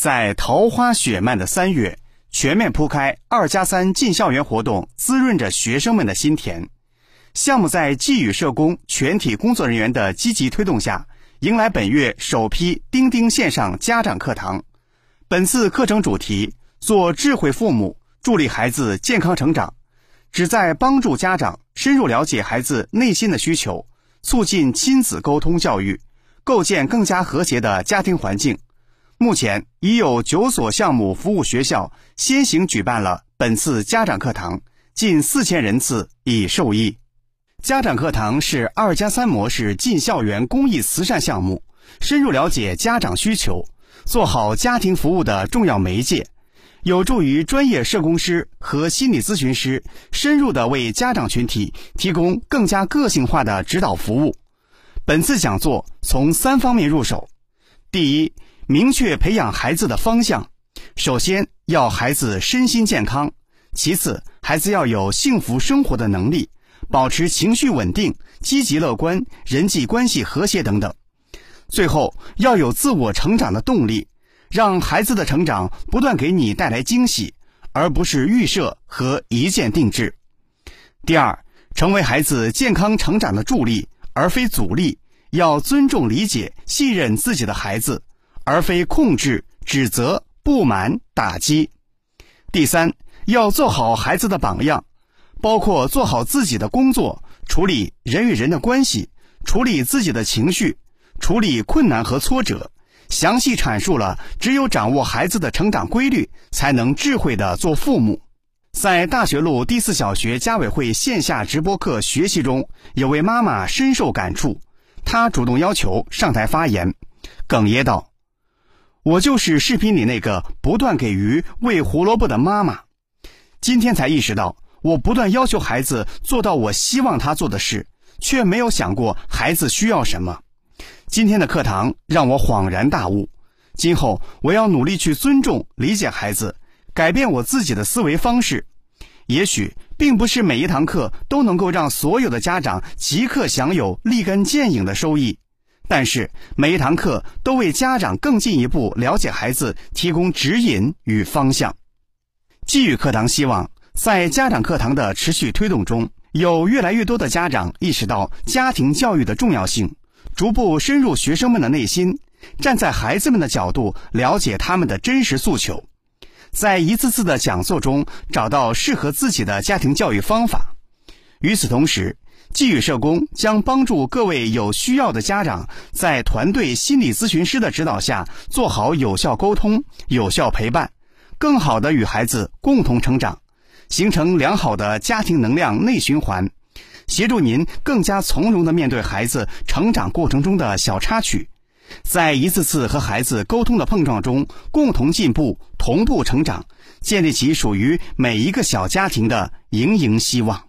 在桃花雪漫的三月，全面铺开“二加三”进校园活动，滋润着学生们的心田。项目在寄语社工全体工作人员的积极推动下，迎来本月首批钉钉线上家长课堂。本次课程主题“做智慧父母，助力孩子健康成长”，旨在帮助家长深入了解孩子内心的需求，促进亲子沟通教育，构建更加和谐的家庭环境。目前已有九所项目服务学校先行举办了本次家长课堂，近四千人次已受益。家长课堂是二加三模式进校园公益慈善项目，深入了解家长需求，做好家庭服务的重要媒介，有助于专业社工师和心理咨询师深入的为家长群体提供更加个性化的指导服务。本次讲座从三方面入手，第一。明确培养孩子的方向，首先要孩子身心健康，其次孩子要有幸福生活的能力，保持情绪稳定、积极乐观、人际关系和谐等等。最后要有自我成长的动力，让孩子的成长不断给你带来惊喜，而不是预设和一键定制。第二，成为孩子健康成长的助力，而非阻力，要尊重、理解、信任自己的孩子。而非控制、指责、不满、打击。第三，要做好孩子的榜样，包括做好自己的工作，处理人与人的关系，处理自己的情绪，处理困难和挫折。详细阐述了，只有掌握孩子的成长规律，才能智慧的做父母。在大学路第四小学家委会线下直播课学习中，有位妈妈深受感触，她主动要求上台发言，哽咽道。我就是视频里那个不断给鱼喂胡萝卜的妈妈，今天才意识到，我不断要求孩子做到我希望他做的事，却没有想过孩子需要什么。今天的课堂让我恍然大悟，今后我要努力去尊重、理解孩子，改变我自己的思维方式。也许并不是每一堂课都能够让所有的家长即刻享有立竿见影的收益。但是每一堂课都为家长更进一步了解孩子提供指引与方向。寄语课堂希望在家长课堂的持续推动中，有越来越多的家长意识到家庭教育的重要性，逐步深入学生们的内心，站在孩子们的角度了解他们的真实诉求，在一次次的讲座中找到适合自己的家庭教育方法。与此同时，寄语社工将帮助各位有需要的家长，在团队心理咨询师的指导下，做好有效沟通、有效陪伴，更好的与孩子共同成长，形成良好的家庭能量内循环，协助您更加从容的面对孩子成长过程中的小插曲，在一次次和孩子沟通的碰撞中，共同进步、同步成长，建立起属于每一个小家庭的盈盈希望。